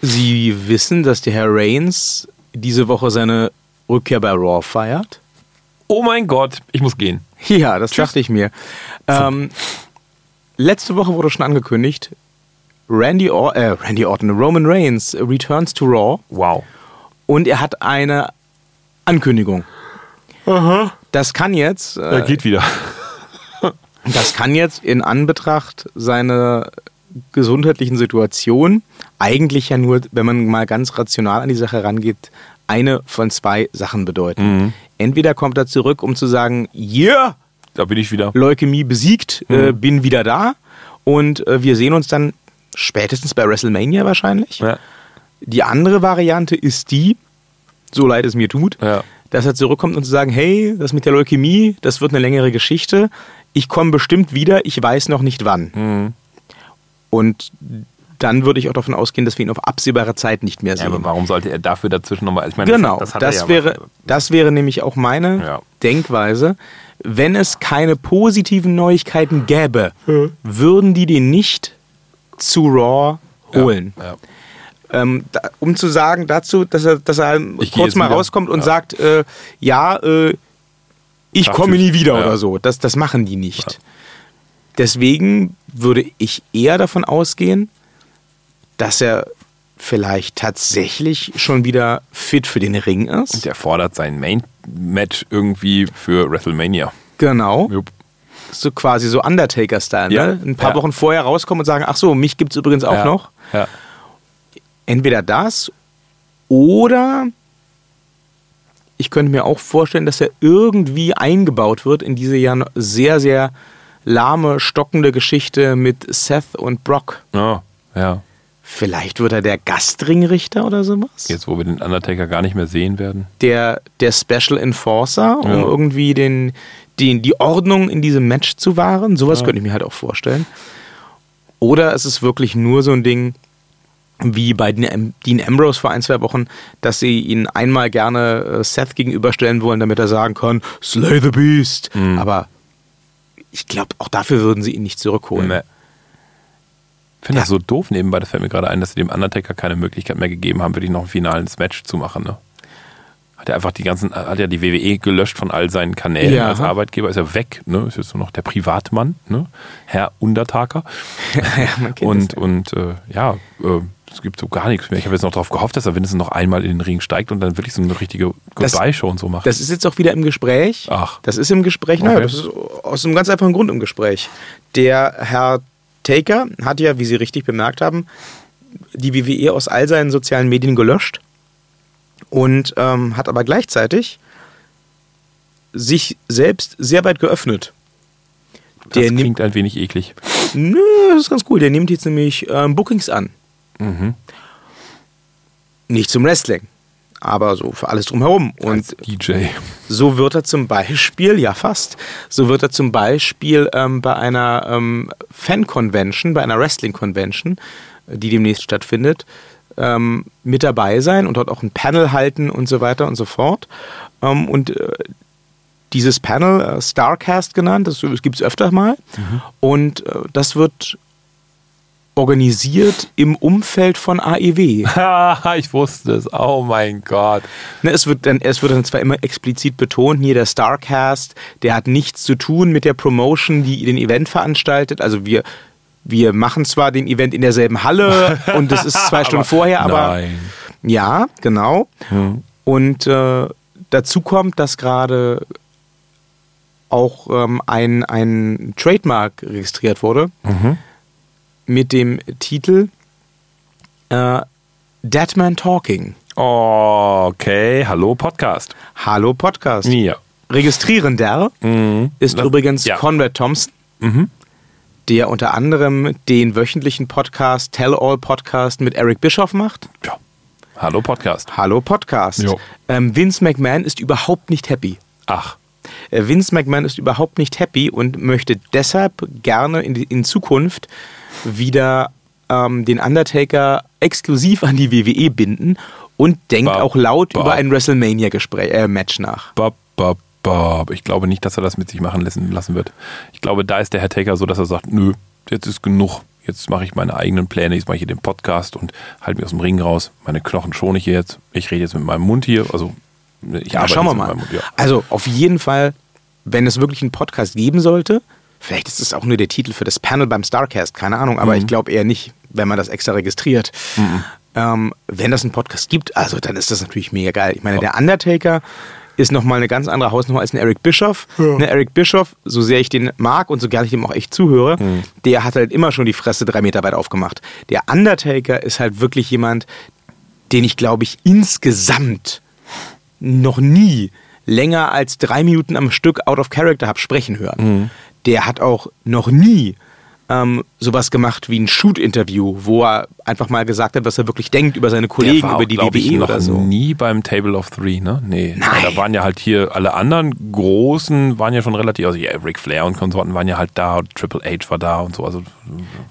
Sie wissen, dass der Herr Reigns diese Woche seine Rückkehr bei Raw feiert? Oh mein Gott, ich muss gehen. Ja, das dachte ich mir. Ähm, letzte Woche wurde schon angekündigt, Randy, Or äh, Randy Orton, Roman Reigns returns to Raw Wow. und er hat eine Ankündigung. Das kann jetzt, Er äh, geht wieder. das kann jetzt in Anbetracht seiner gesundheitlichen Situation eigentlich ja nur, wenn man mal ganz rational an die Sache rangeht, eine von zwei Sachen bedeuten. Entweder kommt er zurück, um zu sagen, yeah, Da bin ich wieder. Leukämie besiegt, äh, bin wieder da und äh, wir sehen uns dann spätestens bei WrestleMania wahrscheinlich. Ja. Die andere Variante ist die, so leid es mir tut, Ja. dass er zurückkommt und zu sagen, hey, das mit der Leukämie, das wird eine längere Geschichte. Ich komme bestimmt wieder, ich weiß noch nicht wann. Mhm. Und dann würde ich auch davon ausgehen, dass wir ihn auf absehbare Zeit nicht mehr Ja, sehen. aber warum sollte er dafür dazwischen nochmal? Ich meine, Genau, das, das, er ja wäre, mal- das wäre nämlich auch meine Ja. Denkweise. Wenn es keine positiven Neuigkeiten gäbe, würden die den nicht zu Raw holen. Ja. Ähm, da, um zu sagen dazu, dass er, dass er kurz mal wieder. rauskommt und Ja. sagt, äh, ja, äh, ich Sag komme nie wieder Ja. oder so. Das, das machen die nicht. Deswegen würde ich eher davon ausgehen, dass er vielleicht tatsächlich schon wieder fit für den Ring ist. Der fordert sein Main-Match irgendwie für WrestleMania. Genau. Jupp. So quasi so Undertaker-Style. Ja. Ne? Ein paar Ja. Wochen vorher rauskommen und sagen, ach so, mich gibt es übrigens auch ja. noch. Entweder das oder ich könnte mir auch vorstellen, dass er irgendwie eingebaut wird in diese ja sehr, sehr lahme, stockende Geschichte mit Seth und Brock. Oh, ja. Vielleicht wird er der Gastringrichter oder sowas? Jetzt, wo wir den Undertaker gar nicht mehr sehen werden. Der, der Special Enforcer, um Ja. irgendwie den, den, die Ordnung in diesem Match zu wahren. Sowas Ja. könnte ich mir halt auch vorstellen. Oder es ist wirklich nur so ein Ding, wie bei Dean Ambrose vor ein, zwei Wochen, dass sie ihn einmal gerne äh, Seth gegenüberstellen wollen, damit er sagen kann, Slay the Beast. Mhm. Aber ich glaube, auch dafür würden sie ihn nicht zurückholen. Nee. Ich finde Ja. das so doof nebenbei, das fällt mir gerade ein, dass sie dem Undertaker keine Möglichkeit mehr gegeben haben, wirklich noch ein finales Match zu machen. Ne? Hat er einfach die ganzen, hat ja die WWE gelöscht von all seinen Kanälen Ja. als Arbeitgeber, ist ja weg, ne? Ist jetzt nur noch der Privatmann, ne? Herr Undertaker. ja, Und, das. und äh, ja, äh, es gibt so gar nichts mehr. Ich habe jetzt noch darauf gehofft, dass er wenigstens noch einmal in den Ring steigt und dann wirklich so eine richtige Goodbye-Show und so macht. Das ist jetzt auch wieder im Gespräch. Ach. Das ist im Gespräch. Naja, Okay. das ist aus einem ganz einfachen Grund im Gespräch. Der Herr Taker hat ja, wie Sie richtig bemerkt haben, die WWE aus all seinen sozialen Medien gelöscht und ähm, hat aber gleichzeitig sich selbst sehr weit geöffnet. das Der nimmt, klingt ein wenig eklig. nö, das ist ganz cool. Der nimmt jetzt nämlich ähm, Bookings an. Mhm. Nicht zum Wrestling, aber so für alles drumherum. Und Als DJ. So wird er zum Beispiel, ja fast, so wird er zum Beispiel ähm, bei einer ähm, Fan-Convention, bei einer Wrestling-Convention, die demnächst stattfindet, ähm, mit dabei sein und dort auch ein Panel halten und so weiter und so fort. Ähm, und äh, dieses Panel, äh, Starcast genannt, das, das gibt es öfter mal. Und äh, das wird organisiert im Umfeld von AEW. Haha, ich wusste es. Oh mein Gott. Ne, es, wird dann, es wird dann zwar immer explizit betont, hier der Starcast, der hat nichts zu tun mit der Promotion, die den Event veranstaltet. Also wir, wir machen zwar den Event in derselben Halle und das ist zwei Stunden vorher, aber Nein. ja, genau. Hm. Und äh, dazu kommt, dass gerade auch ähm, ein, ein Trademark registriert wurde Mhm. mit dem Titel äh, Deadman Talking. Okay, hallo Podcast. Hallo Podcast. Ja. Registrierender ist Das- übrigens ja. Conrad Thompson, Mhm. Der unter anderem den wöchentlichen Podcast Tell All Podcast mit Eric Bischoff macht. ja. Hallo Podcast. Hallo Podcast. Ähm, Vince McMahon ist überhaupt nicht happy. Ach, Äh, Vince McMahon ist überhaupt nicht happy und möchte deshalb gerne in, in Zukunft wieder ähm, den Undertaker exklusiv an die WWE binden Und denkt Bab, auch laut bab. über ein WrestleMania-Match nach. Bab, bab. Ich glaube nicht, dass er das mit sich machen lassen, lassen wird. Ich glaube, da ist der Herr Taker so, dass er sagt, nö, jetzt ist genug. Jetzt mache ich meine eigenen Pläne, jetzt mache ich hier den Podcast und halte mich aus dem Ring raus. Meine Knochen schone ich jetzt. Ich rede jetzt mit meinem Mund hier. Also ich Ja, schauen wir mal. Mund, ja. Also auf jeden Fall, wenn es wirklich einen Podcast geben sollte, vielleicht ist es auch nur der Titel für das Panel beim Starcast, keine Ahnung, aber Mhm. ich glaube eher nicht, wenn man das extra registriert. Ähm, wenn das einen Podcast gibt, also dann ist das natürlich mega geil. Ich meine, der Undertaker ist nochmal eine ganz andere Hausnummer als ein Eric Bischoff. Ne, Eric Bischoff, so sehr ich den mag und so gerne ich dem auch echt zuhöre, der hat halt immer schon die Fresse drei Meter weit aufgemacht. Der Undertaker ist halt wirklich jemand, den ich glaube ich insgesamt noch nie länger als drei Minuten am Stück out of character habe sprechen hören. Der hat auch noch nie ähm, sowas gemacht wie ein Shoot-Interview, wo er einfach mal gesagt hat, was er wirklich denkt über seine Kollegen, war über auch, die glaub ich, WWE noch oder so. nie beim Table of Three, ne? Nee. Nein. Da waren ja halt hier alle anderen Großen, waren ja schon relativ, also ja, Ric Flair und Konsorten waren ja halt da, und Triple H war da und so. Also,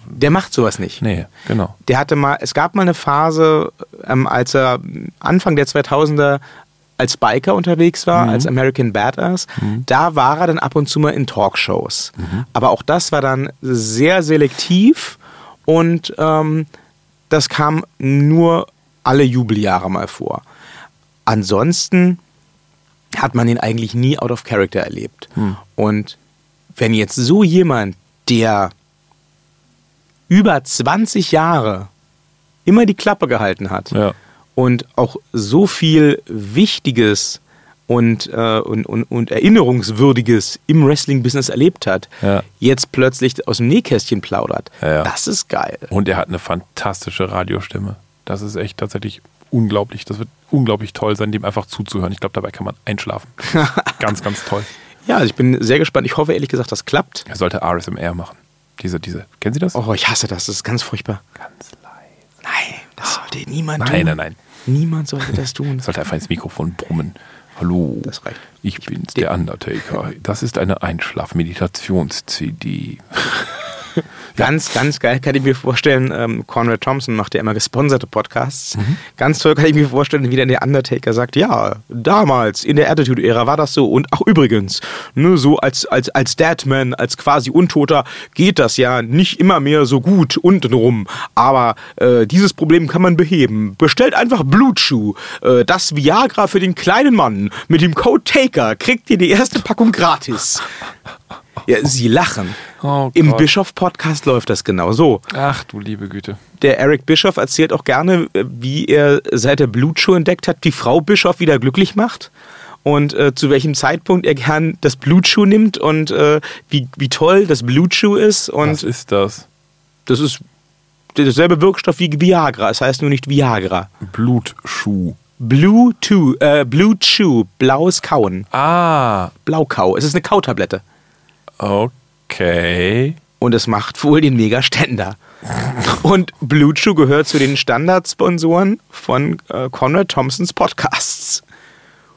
Der macht sowas nicht. nee, genau. Der hatte mal, es gab mal eine Phase, ähm, als er Anfang der 2000er als Biker unterwegs war, als American Badass, da war er dann ab und zu mal in Talkshows. Aber auch das war dann sehr selektiv und ähm, das kam nur alle Jubeljahre mal vor. Ansonsten hat man ihn eigentlich nie out of character erlebt. Und wenn jetzt so jemand, der über 20 Jahre immer die Klappe gehalten hat Ja. Und auch so viel Wichtiges und, äh, und, und, und Erinnerungswürdiges im Wrestling-Business erlebt hat, Ja. jetzt plötzlich aus dem Nähkästchen plaudert. Ja, ja. Das ist geil. Und er hat eine fantastische Radiostimme. Das ist echt tatsächlich unglaublich. Das wird unglaublich toll sein, dem einfach zuzuhören. Ich glaube, dabei kann man einschlafen. ganz, ganz toll. Ja, also ich bin sehr gespannt. Ich hoffe ehrlich gesagt, das klappt. Er sollte RSMR machen. Diese, diese, kennen Sie das? Oh, ich hasse das. Das ist ganz furchtbar. Ganz das sollte niemand Nein, tun. nein, nein. Niemand sollte das tun. Sollte einfach ins Mikrofon brummen. Hallo. Das reicht. Ich bin's, der Undertaker. Das ist eine Einschlaf-Meditations-CD. Ganz, ganz geil kann ich mir vorstellen. Ähm, Conrad Thompson macht ja immer gesponserte Podcasts. Mhm. Ganz toll kann ich mir vorstellen, wie dann der Undertaker sagt, ja, damals in der Attitude-Ära war das so. Und ach übrigens, ne, so als, als, als Deadman, als quasi Untoter geht das ja nicht immer mehr so gut untenrum. Aber äh, dieses Problem kann man beheben. Bestellt einfach Blutschuh. Äh, das Viagra für den kleinen Mann. Mit dem Code Taker kriegt ihr die erste Packung gratis. Ja, sie lachen. Oh Im Gott. Bischof-Podcast läuft das genau so. Ach du liebe Güte. Der Eric Bischoff erzählt auch gerne, äh, wie er seit er Blutschuh entdeckt hat, die Frau Bischoff wieder glücklich macht. Und äh, zu welchem Zeitpunkt er gern das Blutschuh nimmt und äh, wie, wie toll das Blutschuh ist. Und Was ist das? das ist derselbe Wirkstoff wie Viagra. Es heißt nur nicht Viagra. Blutschuh. Blue Chew, äh, Blue Chew, blaues Kauen. Ah, Blaukau. Es ist eine Kautablette. Okay. Und es macht wohl den Mega-Ständer. Und Blue Chew gehört zu den Standardsponsoren von äh, Conrad Thompsons Podcasts.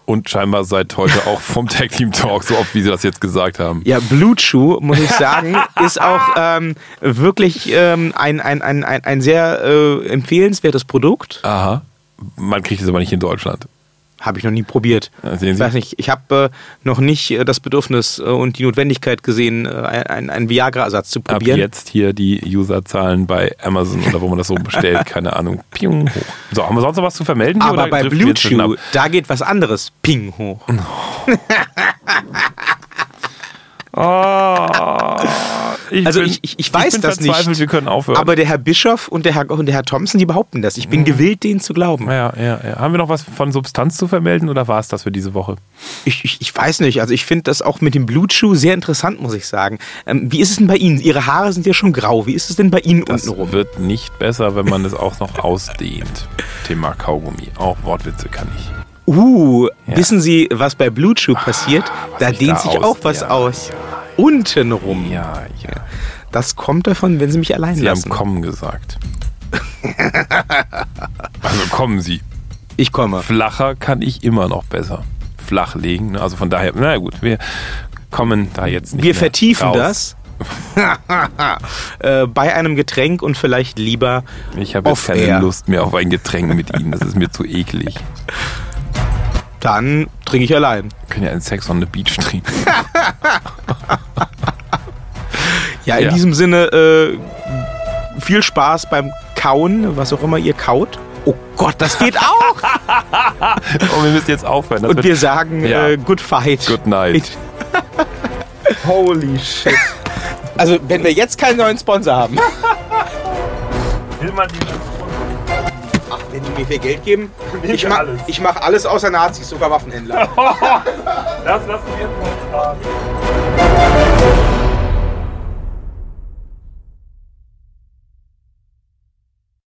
Und scheinbar seit heute auch vom Tag Team Talk, so oft wie Sie das jetzt gesagt haben. Ja, Blue Chew, muss ich sagen, ist auch ähm, wirklich ähm, ein, ein, ein, ein, ein sehr äh, empfehlenswertes Produkt. Aha. Man kriegt es aber nicht in Deutschland. Habe ich noch nie probiert. Ja, Ich weiß nicht, ich habe äh, noch nicht äh, das Bedürfnis äh, und die Notwendigkeit gesehen, äh, einen ein Viagra-Ersatz zu Ab probieren. jetzt hier die Userzahlen bei Amazon oder wo man das so bestellt, keine Ahnung. Piung, hoch. So, haben wir sonst noch was zu vermelden? Aber bei driften Blue wir inzwischen Chew, ab? da geht was anderes. Ping hoch. Oh, ich Also bin, ich- ich- ich weiß bin das nicht. wir können aufhören. Aber der Herr Bischof und der Herr, und der Herr Thompson, die behaupten das. Ich bin Mhm. gewillt, denen zu glauben. ja, ja, ja. Haben wir noch was von Substanz zu vermelden oder war es das für diese Woche? Ich, ich, ich weiß nicht. Also ich finde das auch mit dem Blutschuh sehr interessant, muss ich sagen. Ähm, wie ist es denn bei Ihnen? Ihre Haare sind ja schon grau. Wie ist es denn bei Ihnen Das untenrum? wird nicht besser, wenn man es auch noch ausdehnt. Thema Kaugummi. Auch Wortwitze kann ich. Uh, Ja. wissen Sie, was bei Blutschuh passiert? da sich dehnt da sich aus- auch was ja, aus. Untenrum. Ja, ja. Das kommt davon, wenn Sie mich allein Sie lassen. haben kommen gesagt. also kommen Sie. ich komme. Flacher kann ich immer noch besser. Flach legen. ne? Also von daher, na gut, wir kommen da jetzt nicht Wir vertiefen raus. das äh, bei einem Getränk und vielleicht lieber Ich habe jetzt keine. Lust mehr auf ein Getränk mit Ihnen. Das ist mir zu eklig. dann trinke ich allein. Wir können ja einen Sex on the Beach trinken. Ja, in Ja. diesem Sinne äh, viel Spaß beim Kauen, was auch immer ihr kaut. Oh Gott, das geht auch. Oh, wir müssen jetzt aufhören. Das Und wir sagen Ja. äh, Good Fight. Good night. Holy shit. Also, wenn wir jetzt keinen neuen Sponsor haben. Ach, wenn die mir viel Geld geben, ich wir mach, alles. ich mach alles außer Nazis, sogar Waffenhändler. Das lassen wir jetzt mal